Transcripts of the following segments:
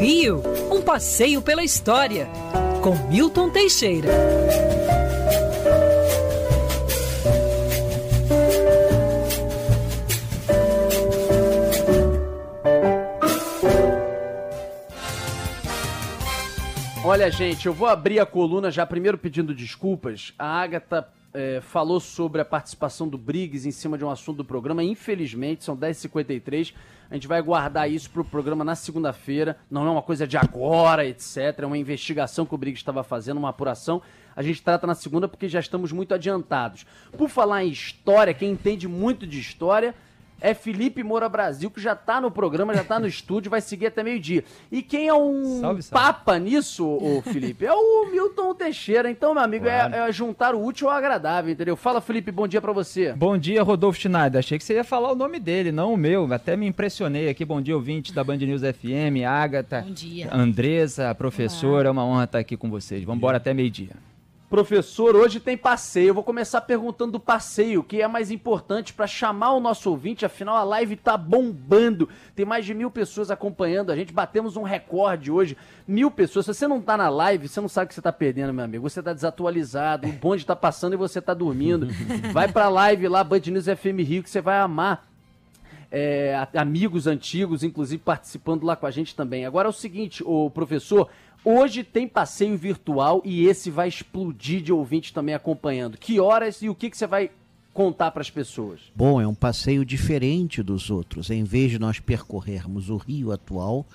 Rio, um passeio pela história, com Milton Teixeira. Olha, gente, eu vou abrir a coluna já primeiro pedindo desculpas. A Agatha é, falou sobre a participação do Briggs em cima de um assunto do programa. Infelizmente, são 10h53. A gente vai guardar isso para o programa na segunda-feira. Não é uma coisa de agora, etc. É uma investigação que o Briggs estava fazendo, uma apuração. A gente trata na segunda porque já estamos muito adiantados. Por falar em história, quem entende muito de história é Felipe Moura Brasil, que já está no programa, já está no estúdio, vai seguir até meio-dia. E quem é um salve, salve. papa nisso, o Felipe, é o Milton Teixeira. Então, meu amigo, é, claro. é, é, juntar o útil ao agradável, entendeu? Fala, Felipe, bom dia para você. Bom dia, Rodolfo Schneider. Achei que você ia falar o nome dele, não o meu. Até me impressionei aqui. Bom dia, ouvinte da Band News FM, Agatha, bom dia. Andressa, professora. É uma honra estar aqui com vocês. Vamos embora até meio-dia. Professor, hoje tem passeio. Eu vou começar perguntando do passeio, que é mais importante para chamar o nosso ouvinte. Afinal, a live tá bombando. Tem mais de mil pessoas acompanhando a gente. Batemos um recorde hoje. Mil pessoas. Se você não tá na live, você não sabe o que você tá perdendo, meu amigo. Você tá desatualizado. O bonde tá passando e você tá dormindo. Vai pra live lá, Band News FM Rio, que você vai amar. É, amigos antigos, inclusive, participando lá com a gente também. Agora é o seguinte, o professor, Hoje tem passeio virtual e esse vai explodir de ouvintes também acompanhando. Que horas e o que, que você vai contar para as pessoas? Bom, é um passeio diferente dos outros. Em vez de nós percorrermos o Rio atual,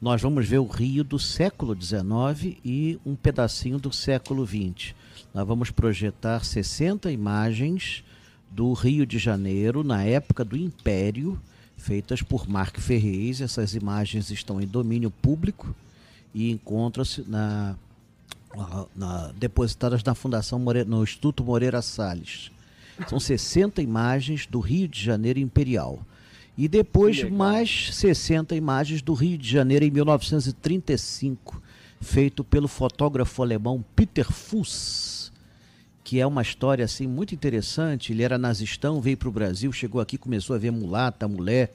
nós vamos ver o Rio do século XIX e um pedacinho do século XX. Nós vamos projetar 60 imagens do Rio de Janeiro na época do Império, feitas por Marc Ferrez. Essas imagens estão em domínio público e encontram-se na, na, depositadas na Fundação Moreira, no Instituto Moreira Salles. São 60 imagens do Rio de Janeiro Imperial. E depois mais 60 imagens do Rio de Janeiro em 1935, feito pelo fotógrafo alemão Peter Fuss, que é uma história assim muito interessante. Ele era nazistão, veio para o Brasil, chegou aqui, começou a ver mulata, mulher,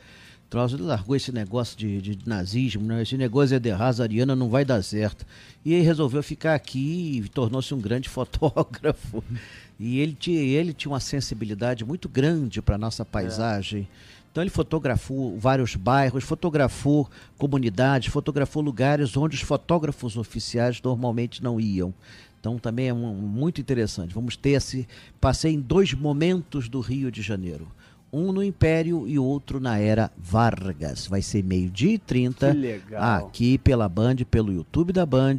troço, ele largou esse negócio de, de, de nazismo, né? esse negócio é de raça ariana, não vai dar certo. E ele resolveu ficar aqui e tornou-se um grande fotógrafo. E ele tinha, ele tinha uma sensibilidade muito grande para a nossa paisagem. É. Então ele fotografou vários bairros, fotografou comunidades, fotografou lugares onde os fotógrafos oficiais normalmente não iam. Então também é um, muito interessante. Vamos ter esse. Passei em dois momentos do Rio de Janeiro um no Império e outro na era Vargas. Vai ser meio-dia e 30 aqui pela Band, pelo YouTube da Band,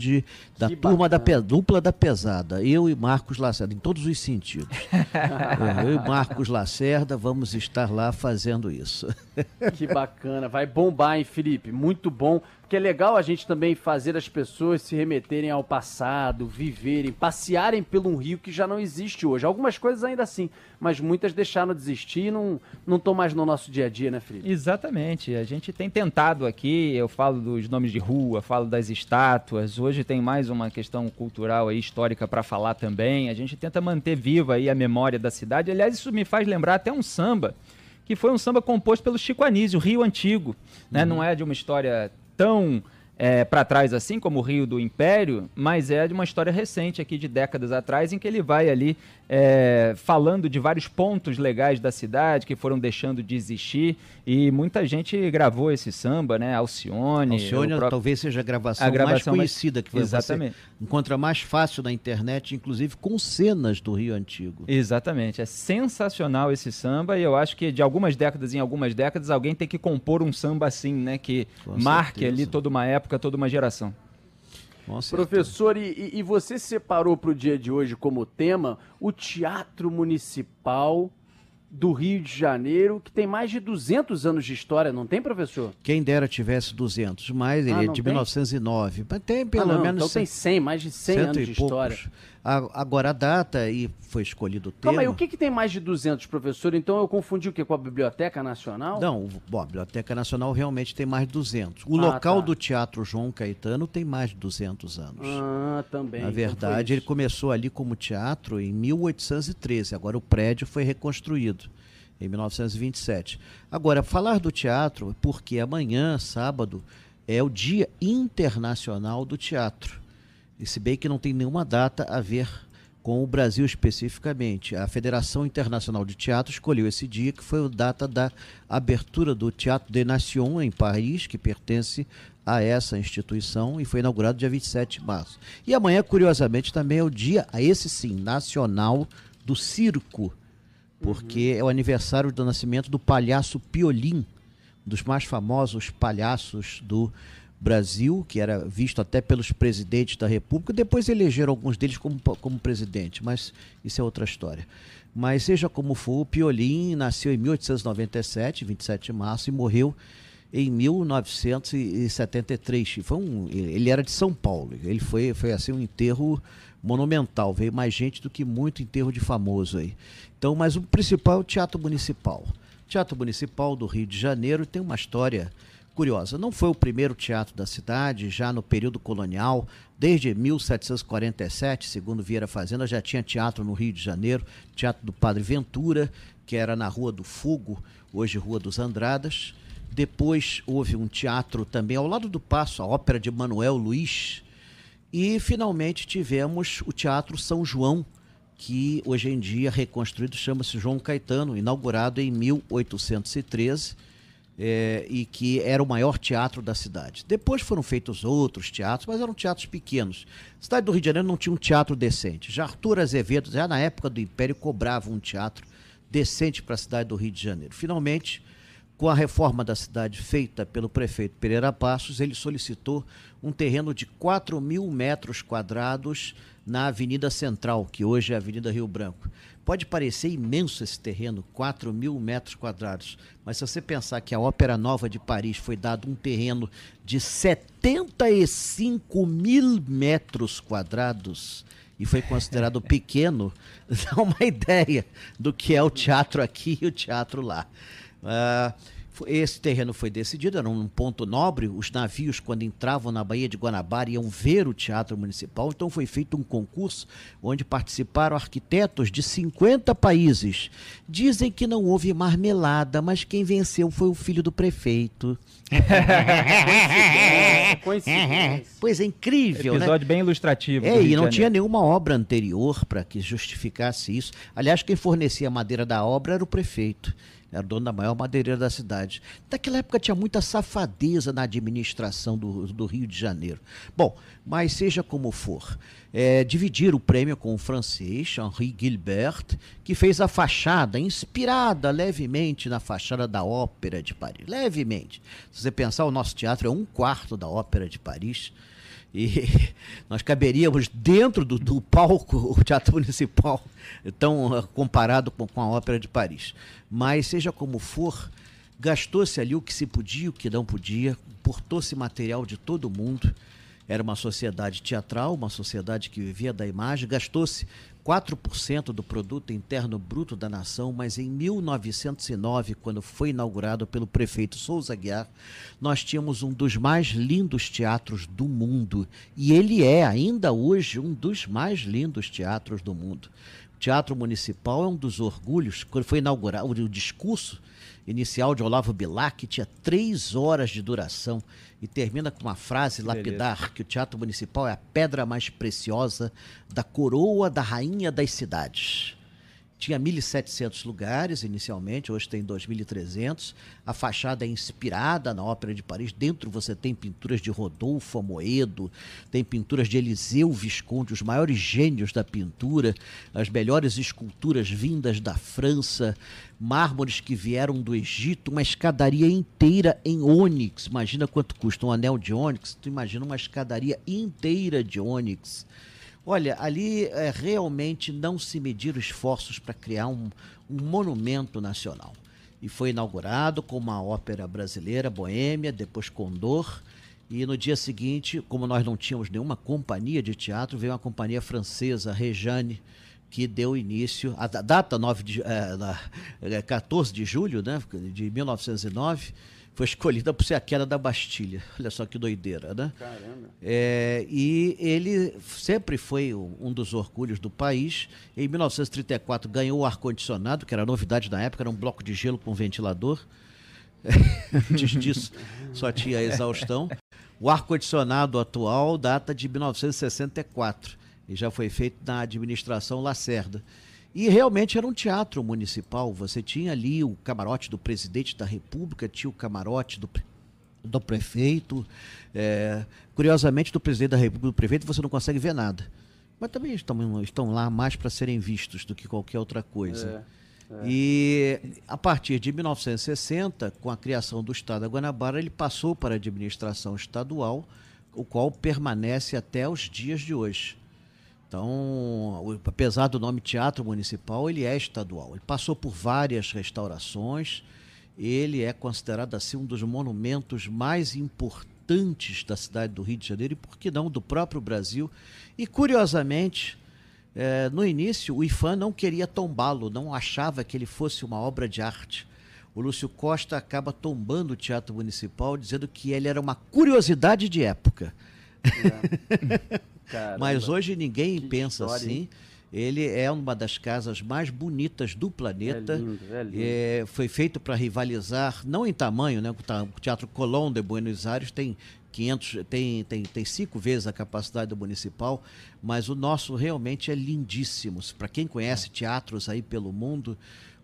da que turma da dupla da pesada. Eu e Marcos Lacerda, em todos os sentidos. eu e Marcos Lacerda vamos estar lá fazendo isso. que bacana, vai bombar, hein, Felipe? Muito bom. Porque é legal a gente também fazer as pessoas se remeterem ao passado, viverem, passearem pelo um rio que já não existe hoje. Algumas coisas ainda assim, mas muitas deixaram de existir e não estão mais no nosso dia a dia, né, Felipe? Exatamente. A gente tem tentado aqui, eu falo dos nomes de rua, falo das estátuas. Hoje tem mais uma questão cultural e histórica para falar também. A gente tenta manter viva aí a memória da cidade. Aliás, isso me faz lembrar até um samba que foi um samba composto pelo Chico Anísio, Rio Antigo. Né? Uhum. Não é de uma história tão é, para trás assim como o Rio do Império, mas é de uma história recente aqui de décadas atrás em que ele vai ali é, falando de vários pontos legais da cidade que foram deixando de existir e muita gente gravou esse samba, né? Alcione. Alcione próprio... talvez seja a gravação, a gravação mais conhecida mais... que Exatamente. você encontra mais fácil na internet, inclusive com cenas do Rio Antigo. Exatamente, é sensacional esse samba e eu acho que de algumas décadas em algumas décadas alguém tem que compor um samba assim, né? Que com marque certeza. ali toda uma época, toda uma geração. Professor, e, e você separou para o dia de hoje como tema o Teatro Municipal do Rio de Janeiro, que tem mais de 200 anos de história, não tem, professor? Quem dera tivesse 200, mas ele ah, é de tem? 1909. Mas tem pelo ah, não, menos... Então tem 100, mais de 100 anos de história. Agora a data e foi escolhido o tema. Calma aí, o que, que tem mais de 200, professor? Então eu confundi o que com a Biblioteca Nacional? Não, bom, a Biblioteca Nacional realmente tem mais de 200. O ah, local tá. do Teatro João Caetano tem mais de 200 anos. Ah, também. Na então verdade, então ele começou ali como teatro em 1813. Agora o prédio foi reconstruído em 1927. Agora, falar do teatro, porque amanhã, sábado, é o Dia Internacional do Teatro. E se bem que não tem nenhuma data a ver com o Brasil especificamente. A Federação Internacional de Teatro escolheu esse dia, que foi a data da abertura do Teatro des Nations em Paris, que pertence a essa instituição e foi inaugurado dia 27 de março. E amanhã, curiosamente, também é o dia, a esse sim, nacional do circo, porque uhum. é o aniversário do nascimento do palhaço Piolim, um dos mais famosos palhaços do Brasil, que era visto até pelos presidentes da República, depois elegeram alguns deles como, como presidente, mas isso é outra história. Mas seja como for, o Piolim nasceu em 1897, 27 de março, e morreu em 1973. Foi um, ele era de São Paulo. Ele foi, foi assim um enterro monumental. Veio mais gente do que muito enterro de famoso aí. Então, mas o principal é o Teatro Municipal. O Teatro Municipal do Rio de Janeiro tem uma história curiosa. Não foi o primeiro teatro da cidade, já no período colonial, desde 1747, segundo Vieira Fazenda, já tinha teatro no Rio de Janeiro, Teatro do Padre Ventura, que era na Rua do Fogo, hoje Rua dos Andradas. Depois houve um teatro também ao lado do Passo, a ópera de Manuel Luiz. E finalmente tivemos o Teatro São João, que hoje em dia reconstruído chama-se João Caetano, inaugurado em 1813 é, e que era o maior teatro da cidade. Depois foram feitos outros teatros, mas eram teatros pequenos. A cidade do Rio de Janeiro não tinha um teatro decente. Já Arthur Azevedo, já na época do Império, cobrava um teatro decente para a cidade do Rio de Janeiro. Finalmente, com a reforma da cidade feita pelo prefeito Pereira Passos, ele solicitou um terreno de 4 mil metros quadrados na Avenida Central, que hoje é a Avenida Rio Branco. Pode parecer imenso esse terreno, 4 mil metros quadrados, mas se você pensar que a Ópera Nova de Paris foi dado um terreno de 75 mil metros quadrados e foi considerado pequeno, dá uma ideia do que é o teatro aqui e o teatro lá. Uh, esse terreno foi decidido, era um ponto nobre. Os navios, quando entravam na Baía de Guanabara, iam ver o Teatro Municipal. Então foi feito um concurso onde participaram arquitetos de 50 países. Dizem que não houve marmelada, mas quem venceu foi o filho do prefeito. Coincidência. Pois é, incrível, né? Episódio né? bem ilustrativo. É, e não tinha nenhuma obra anterior para que justificasse isso. Aliás, quem fornecia a madeira da obra era o prefeito. Era dono da maior madeireira da cidade. Naquela época tinha muita safadeza na administração do, do Rio de Janeiro. Bom, mas seja como for, é, dividir o prêmio com o francês Henri Gilbert, que fez a fachada, inspirada levemente na fachada da Ópera de Paris. Levemente. Se você pensar, o nosso teatro é um quarto da Ópera de Paris e nós caberíamos dentro do, do palco, o Teatro Municipal, tão uh, comparado com, com a Ópera de Paris. Mas, seja como for, gastou-se ali o que se podia, o que não podia, portou-se material de todo mundo. Era uma sociedade teatral, uma sociedade que vivia da imagem, gastou-se 4% do produto interno bruto da nação, mas em 1909, quando foi inaugurado pelo prefeito Souza Guiar, nós tínhamos um dos mais lindos teatros do mundo. E ele é ainda hoje um dos mais lindos teatros do mundo. O Teatro Municipal é um dos orgulhos, quando foi inaugurado o discurso inicial de Olavo Bilac, tinha três horas de duração. E termina com uma frase lapidar que o Teatro Municipal é a pedra mais preciosa da coroa da rainha das cidades. Tinha 1.700 lugares inicialmente, hoje tem 2.300. A fachada é inspirada na Ópera de Paris. Dentro você tem pinturas de Rodolfo Amoedo, tem pinturas de Eliseu Visconde, os maiores gênios da pintura, as melhores esculturas vindas da França, mármores que vieram do Egito, uma escadaria inteira em ônix. Imagina quanto custa um anel de ônix, tu imagina uma escadaria inteira de ônix Olha, ali é, realmente não se mediram esforços para criar um, um monumento nacional. E foi inaugurado com uma ópera brasileira, Boêmia, depois Condor. E no dia seguinte, como nós não tínhamos nenhuma companhia de teatro, veio uma companhia francesa, Rejane, que deu início, a data 9 de, é, 14 de julho né, de 1909, foi escolhida por ser a queda da Bastilha. Olha só que doideira, né? Caramba. É, e ele sempre foi um dos orgulhos do país. Em 1934 ganhou o ar-condicionado, que era novidade na época, era um bloco de gelo com ventilador. Antes disso, só tinha exaustão. O ar-condicionado atual data de 1964 e já foi feito na administração Lacerda. E realmente era um teatro municipal. Você tinha ali o camarote do presidente da República, tinha o camarote do, do prefeito. É, curiosamente, do presidente da República do prefeito você não consegue ver nada. Mas também estão, estão lá mais para serem vistos do que qualquer outra coisa. É, é. E a partir de 1960, com a criação do Estado da Guanabara, ele passou para a administração estadual, o qual permanece até os dias de hoje. Então, apesar do nome Teatro Municipal, ele é estadual. Ele passou por várias restaurações. Ele é considerado assim um dos monumentos mais importantes da cidade do Rio de Janeiro e, por que não, do próprio Brasil. E, curiosamente, é, no início, o IFAM não queria tombá-lo, não achava que ele fosse uma obra de arte. O Lúcio Costa acaba tombando o Teatro Municipal, dizendo que ele era uma curiosidade de época. É. Mas hoje ninguém pensa história, assim. Hein? Ele é uma das casas mais bonitas do planeta. É lindo, é lindo. É, foi feito para rivalizar, não em tamanho, né? O Teatro Colón de Buenos Aires tem 500, tem, tem, tem cinco vezes a capacidade do municipal, mas o nosso realmente é lindíssimo. Para quem conhece teatros aí pelo mundo,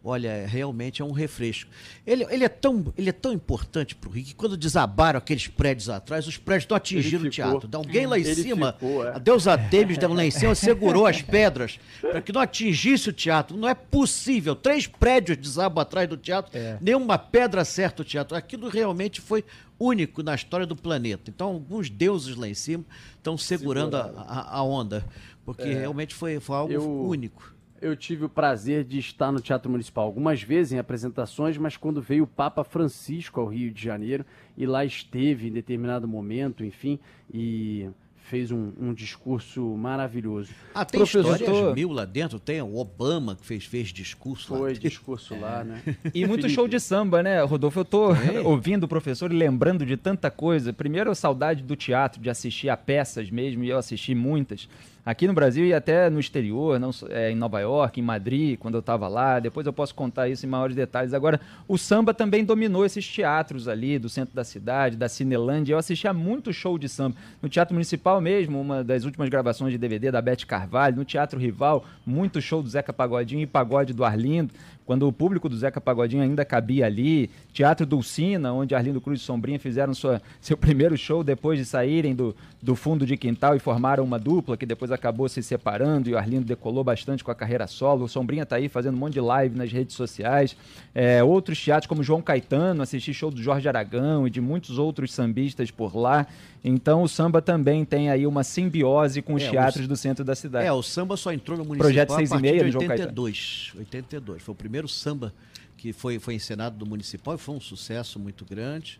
olha, realmente é um refresco. Ele, ele, é, tão, ele é tão importante para o Rio que quando desabaram aqueles prédios atrás, os prédios estão atingindo o teatro. De alguém lá em ele cima, ficou, é. a Deus Artemis lá em cima segurou as pedras para que não atingisse o teatro. Não é possível. Três prédios desabam atrás do teatro, é. nenhuma pedra acerta o teatro. Aquilo realmente foi único na história do planeta. Então, alguns deuses lá em cima estão segurando a, a, a, onda, porque é. realmente foi, foi algo Eu... único eu tive o prazer de estar no Teatro Municipal algumas vezes em apresentações, mas quando veio o Papa Francisco ao Rio de Janeiro e lá esteve em determinado momento, enfim, e fez um, um discurso maravilhoso. Ah, tem Professor... histórias mil lá dentro, tem o Obama que fez, fez discurso Foi lá. Foi discurso lá, né? E muito show de samba, né, Rodolfo? Eu tô é. ouvindo o professor e lembrando de tanta coisa. Primeiro, a saudade do teatro, de assistir a peças mesmo, e eu assisti muitas aqui no Brasil e até no exterior, não, é, em Nova York, em Madrid, quando eu estava lá. Depois eu posso contar isso em maiores detalhes. Agora, o samba também dominou esses teatros ali do centro da cidade, da Cinelândia. Eu assistia muito show de samba. No Teatro Municipal mesmo, uma das últimas gravações de DVD da Beth Carvalho. No Teatro Rival, muito show do Zeca Pagodinho e Pagode do Arlindo quando o público do Zeca Pagodinho ainda cabia ali, Teatro Dulcina, onde Arlindo Cruz e Sombrinha fizeram sua, seu primeiro show depois de saírem do, do fundo de quintal e formaram uma dupla que depois acabou se separando e o Arlindo decolou bastante com a carreira solo. O Sombrinha está aí fazendo um monte de live nas redes sociais. É, outros teatros como João Caetano, assisti show do Jorge Aragão e de muitos outros sambistas por lá. Então o samba também tem aí uma simbiose com os é, teatros o, do centro da cidade. É, o samba só entrou no municipal Projeto 6 a partir e meia, de 82. 82. Foi o primeiro samba que foi, foi encenado do municipal e foi um sucesso muito grande.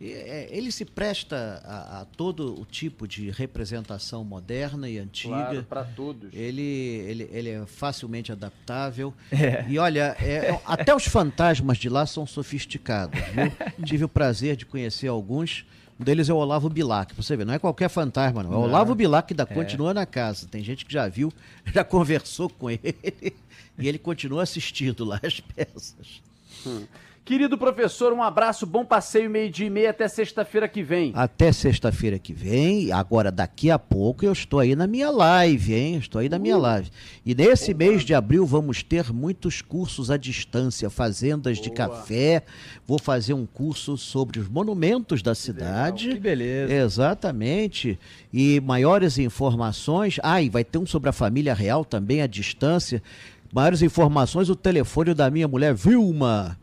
E, é, ele se presta a, a, todo o tipo de representação moderna e antiga. Claro, para todos. Ele, ele, ele é facilmente adaptável. É. E olha, é, até os fantasmas de lá são sofisticados. Viu? Tive o prazer de conhecer alguns. Um deles é o Olavo Bilac, você ver, não é qualquer fantasma, não. É o Olavo Bilac que ainda é. continua na casa. Tem gente que já viu, já conversou com ele e ele continua assistindo lá as peças. Hum. Querido professor, um abraço, bom passeio, meio-dia e meia até sexta-feira que vem. Até sexta-feira que vem. Agora, daqui a pouco, eu estou aí na minha live, hein? Estou aí na minha uh. live. E nesse Boa. mês de abril vamos ter muitos cursos à distância, fazendas Boa. de café. Vou fazer um curso sobre os monumentos da cidade. Que beleza. Exatamente. E maiores informações. Ah, e vai ter um sobre a família real também à distância. Maiores informações, o telefone da minha mulher, Vilma.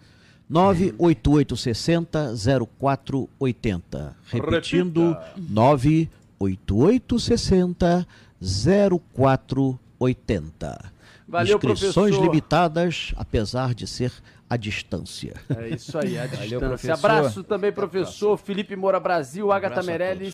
98860 0480. Repetindo, 98860 0480. Valeu, Inscrições professor. limitadas, apesar de ser à distância. É isso aí, à distância. Valeu, Abraço também, professor Felipe Moura Brasil, um Agatha Meirelles.